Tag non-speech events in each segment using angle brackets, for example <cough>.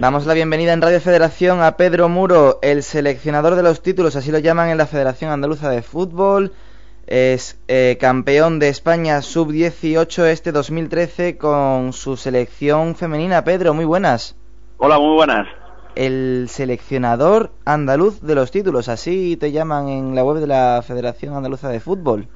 Damos la bienvenida en Radio Federación a Pedro Muro, el seleccionador de los títulos, así lo llaman en la Federación Andaluza de Fútbol. Es eh, campeón de España sub-18 este 2013 con su selección femenina. Pedro, muy buenas. Hola, muy buenas. El seleccionador andaluz de los títulos, así te llaman en la web de la Federación Andaluza de Fútbol.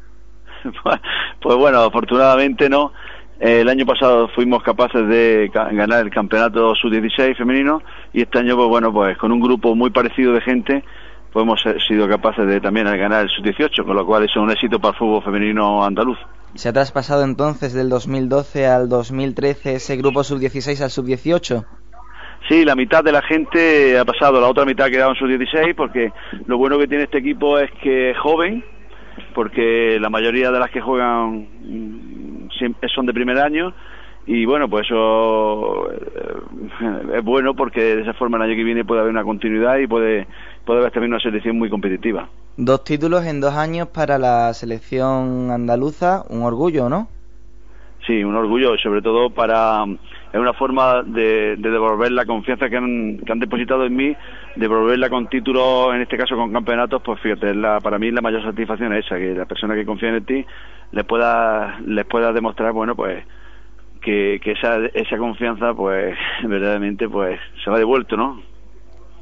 <laughs> pues bueno, afortunadamente no el año pasado fuimos capaces de ganar el campeonato sub-16 femenino y este año, pues bueno, pues con un grupo muy parecido de gente, pues hemos sido capaces de también ganar el sub-18, con lo cual es un éxito para el fútbol femenino andaluz. ¿Se ha traspasado entonces del 2012 al 2013 ese grupo sub-16 al sub-18? Sí, la mitad de la gente ha pasado, la otra mitad ha quedado en sub-16 porque lo bueno que tiene este equipo es que es joven, porque la mayoría de las que juegan son de primer año y bueno, pues eso eh, es bueno porque de esa forma el año que viene puede haber una continuidad y puede, puede haber también una selección muy competitiva. Dos títulos en dos años para la selección andaluza, un orgullo, ¿no? Sí, un orgullo, sobre todo para es una forma de, devolver la confianza que han, que han, depositado en mí, devolverla con títulos, en este caso con campeonatos, pues fíjate, la, para mí la mayor satisfacción es esa, que la persona que confía en ti les pueda, les pueda demostrar, bueno, pues que, esa, esa confianza, pues <laughs> verdaderamente, pues se va devuelto, ¿no?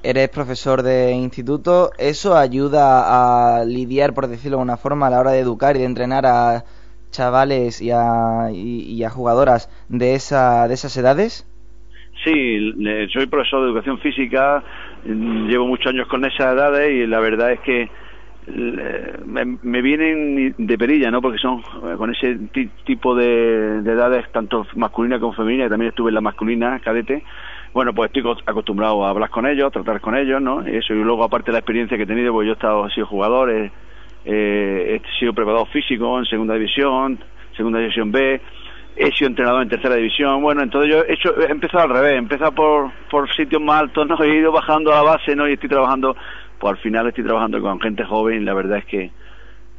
Eres profesor de instituto, ¿eso ayuda a lidiar, por decirlo de alguna forma, a la hora de educar y de entrenar a chavales y a, y, a jugadoras de, esa, de esas edades? Sí, soy profesor de educación física, llevo muchos años con esas edades y la verdad es que me, vienen de perilla, ¿no? Porque son eh, con ese tipo de, edades, tanto masculina como femenina, y también estuve en la masculina, cadete. Bueno, pues estoy acostumbrado a hablar con ellos, tratar con ellos, ¿no? Eso, y luego, aparte de la experiencia que he tenido, pues yo he, estado, he sido sido preparador físico en segunda división, segunda división B, he sido entrenador en tercera división. Bueno, entonces yo he, hecho, he empezado al revés, he empezado por, por sitios más altos, ¿no? <laughs> He ido bajando a la base, ¿no? Y estoy trabajando, pues al final estoy trabajando con gente joven la verdad es que,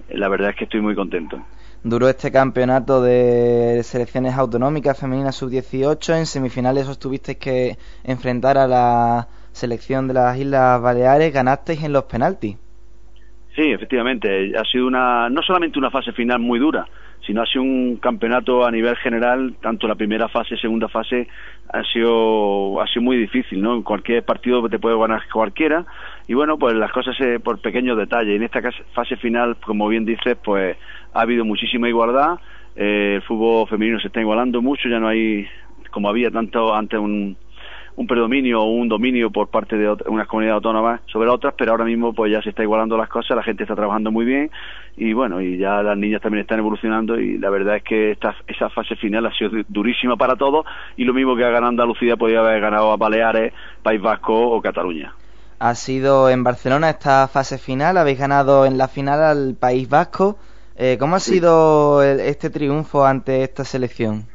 la verdad es que estoy muy contento. Duró este campeonato de selecciones autonómicas femeninas sub-18. En semifinales os tuvisteis que enfrentar a la selección de las Islas Baleares. Ganasteis en los penaltis. Sí, efectivamente, ha sido una no solamente una fase final muy dura, sino ha sido un campeonato a nivel general, tanto la primera fase, segunda fase, ha sido ha sido muy difícil, ¿no? En cualquier partido te puede ganar cualquiera y bueno, pues las cosas se, por pequeños detalles. En esta fase final, como bien dices, pues ha habido muchísima igualdad, eh, el fútbol femenino se está igualando mucho, ya no hay como había tanto ante un un predominio o un dominio por parte de unas comunidades autónomas sobre otras, pero ahora mismo pues ya se está igualando las cosas, la gente está trabajando muy bien y bueno, y ya las niñas también están evolucionando y la verdad es que esta, esa fase final ha sido durísima para todos y lo mismo que ha ganado Andalucía podría haber ganado a Baleares, País Vasco o Cataluña. Ha sido en Barcelona esta fase final, habéis ganado en la final al País Vasco. Eh, ¿Cómo ha sido este triunfo ante esta selección?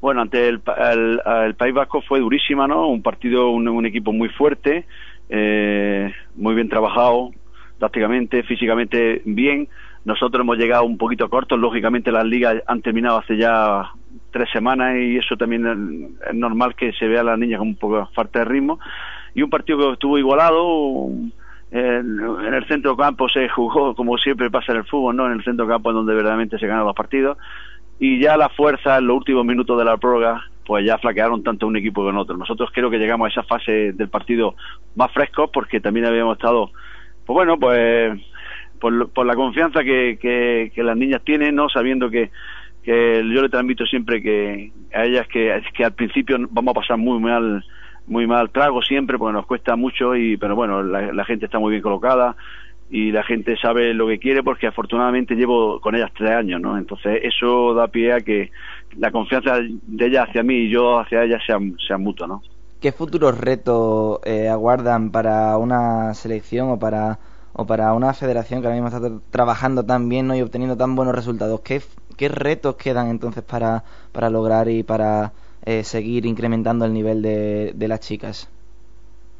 Bueno, ante el, País Vasco fue durísima, ¿no? Un partido, un, equipo muy fuerte, eh, muy bien trabajado, tácticamente, físicamente bien. Nosotros hemos llegado un poquito cortos, lógicamente las ligas han terminado hace ya tres semanas y eso también es normal que se vea a las niñas con un poco falta de ritmo. Y un partido que estuvo igualado, en, el centro campo se jugó como siempre pasa en el fútbol, ¿no? En el centro campo es donde verdaderamente se ganan los partidos y ya la fuerza en los últimos minutos de la prórroga pues ya flaquearon tanto un equipo como otro. Nosotros creo que llegamos a esa fase del partido más frescos porque también habíamos estado, pues bueno, pues por, la confianza que, las niñas tienen, no sabiendo que, que yo le transmito siempre que a ellas que al principio vamos a pasar muy mal muy mal trago siempre porque nos cuesta mucho y pero bueno la gente está muy bien colocada y la gente sabe lo que quiere porque afortunadamente llevo con ellas tres años, ¿no? Entonces eso da pie a que la confianza de ella hacia mí y yo hacia ella sea, sea mutua, ¿no? ¿Qué futuros retos eh, aguardan para una selección o para, o para una federación que ahora mismo está trabajando tan bien y obteniendo tan buenos resultados? ¿Qué, qué retos quedan entonces para, para lograr y para eh, seguir incrementando el nivel de, de las chicas?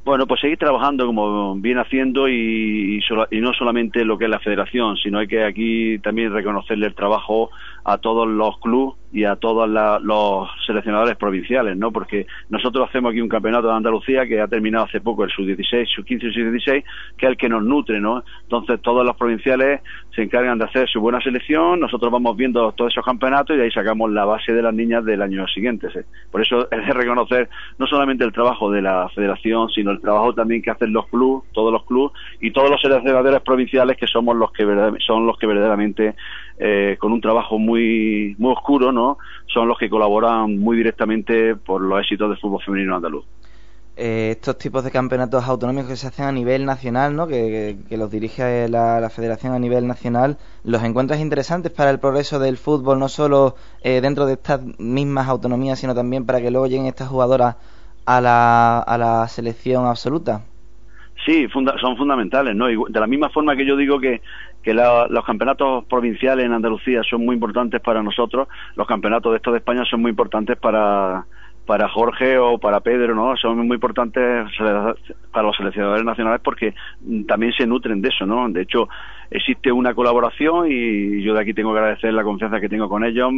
Bueno, pues seguir trabajando como viene haciendo y, y, no solamente lo que es la federación, sino hay que aquí también reconocerle el trabajo a todos los clubes y a todos los seleccionadores provinciales, ¿no? Porque nosotros hacemos aquí un campeonato de Andalucía que ha terminado hace poco, el sub-16, sub-15 y sub-16, que es el que nos nutre, ¿no? Entonces todos los provinciales se encargan de hacer su buena selección, nosotros vamos viendo todos esos campeonatos y ahí sacamos la base de las niñas del año siguiente. Por eso es de reconocer no solamente el trabajo de la federación, sino el trabajo también que hacen los clubes, todos los clubes y todos los seleccionadores provinciales que somos los que son los que verdaderamente eh, con un trabajo muy muy oscuro. Son los que colaboran muy directamente por los éxitos del fútbol femenino andaluz. Eh, estos tipos de campeonatos autonómicos que se hacen a nivel nacional, ¿no? que, los dirige la, federación a nivel nacional, ¿los encuentras interesantes para el progreso del fútbol, no solo eh, dentro de estas mismas autonomías, sino también para que luego lleguen estas jugadoras a la, a la selección absoluta? Sí, son fundamentales, ¿no? de la misma forma que yo digo que, que los campeonatos provinciales en Andalucía son muy importantes para nosotros, los campeonatos de estos de España son muy importantes para, para Jorge o para Pedro, ¿no? Son muy importantes para los seleccionadores nacionales porque también se nutren de eso, ¿no? De hecho, existe una colaboración y yo de aquí tengo que agradecer la confianza que tengo con ellos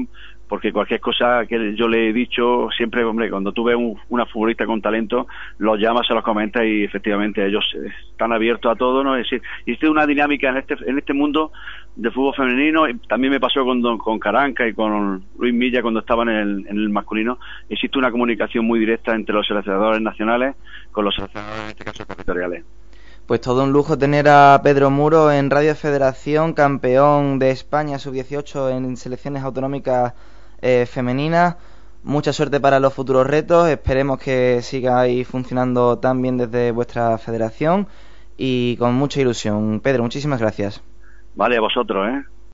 porque cualquier cosa que yo le he dicho, siempre, hombre, cuando tú ves una futbolista con talento, los llamas, se los comentas y efectivamente ellos están abiertos a todo, ¿no? Decir, existe una dinámica en este, en este mundo de fútbol femenino, también me pasó con, con Caranca y con Luis Milla cuando estaban en el, en el masculino, existe una comunicación muy directa entre los seleccionadores nacionales con los seleccionadores, en este caso, territoriales. Pues todo un lujo tener a Pedro Muro en Radio Federación, campeón de España sub-18 en selecciones autonómicas eh, femeninas. Mucha suerte para los futuros retos. Esperemos que sigáis funcionando tan bien desde vuestra federación y con mucha ilusión. Pedro, muchísimas gracias. Vale, a vosotros, ¿eh?